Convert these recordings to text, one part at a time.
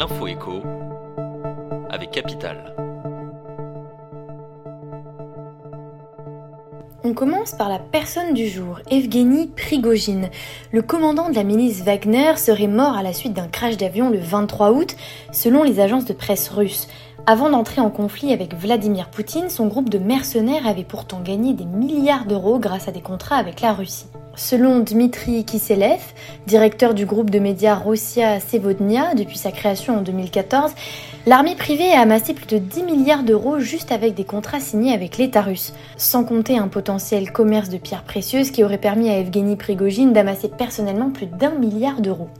l'info écho avec Capital. On commence par la personne du jour, Evgeny Prigogine. Le commandant de la milice Wagner serait mort à la suite d'un crash d'avion le 23 août, selon les agences de presse russes. Avant d'entrer en conflit avec Vladimir Poutine, son groupe de mercenaires avait pourtant gagné des milliards d'euros grâce à des contrats avec la Russie. Selon Dmitri Kiselev, directeur du groupe de médias Rossia Sevodnia depuis sa création en 2014, l'armée privée a amassé plus de 10 milliards d'euros juste avec des contrats signés avec l'État russe, sans compter un potentiel commerce de pierres précieuses qui aurait permis à Evgeny Prigogine d'amasser personnellement plus d'un milliard d'euros.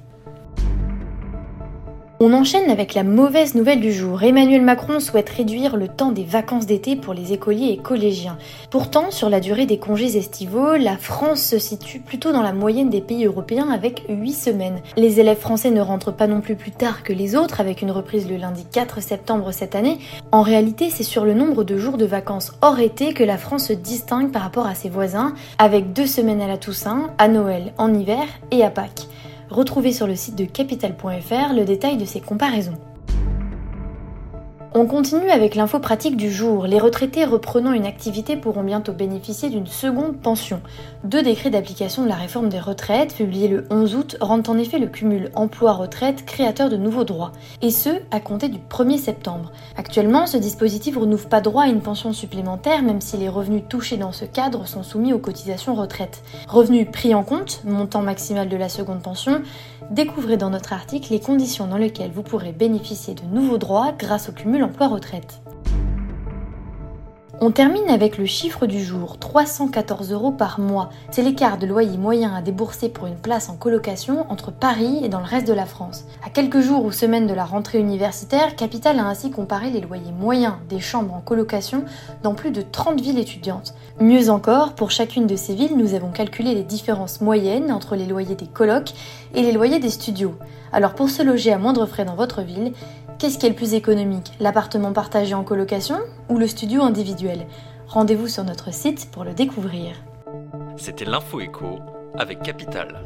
On enchaîne avec la mauvaise nouvelle du jour. Emmanuel Macron souhaite réduire le temps des vacances d'été pour les écoliers et collégiens. Pourtant, sur la durée des congés estivaux, la France se situe plutôt dans la moyenne des pays européens avec 8 semaines. Les élèves français ne rentrent pas non plus plus tard que les autres avec une reprise le lundi 4 septembre cette année. En réalité, c'est sur le nombre de jours de vacances hors été que la France se distingue par rapport à ses voisins, avec deux semaines à la Toussaint, à Noël, en hiver et à Pâques. Retrouvez sur le site de capital.fr le détail de ces comparaisons. On continue avec l'info pratique du jour. Les retraités reprenant une activité pourront bientôt bénéficier d'une seconde pension. Deux décrets d'application de la réforme des retraites, publiés le 11 août, rendent en effet le cumul emploi-retraite créateur de nouveaux droits, et ce, à compter du 1er septembre. Actuellement, ce dispositif renouve pas droit à une pension supplémentaire, même si les revenus touchés dans ce cadre sont soumis aux cotisations retraite. Revenus pris en compte, montant maximal de la seconde pension, découvrez dans notre article les conditions dans lesquelles vous pourrez bénéficier de nouveaux droits grâce au cumul emploi-retraite. On termine avec le chiffre du jour, 314 euros par mois. C'est l'écart de loyer moyen à débourser pour une place en colocation entre Paris et dans le reste de la France. À quelques jours ou semaines de la rentrée universitaire, Capital a ainsi comparé les loyers moyens des chambres en colocation dans plus de 30 villes étudiantes. Mieux encore, pour chacune de ces villes, nous avons calculé les différences moyennes entre les loyers des colocs et les loyers des studios. Alors pour se loger à moindre frais dans votre ville, Qu'est-ce qui est le plus économique? L'appartement partagé en colocation ou le studio individuel? Rendez-vous sur notre site pour le découvrir. C'était l'info avec Capital.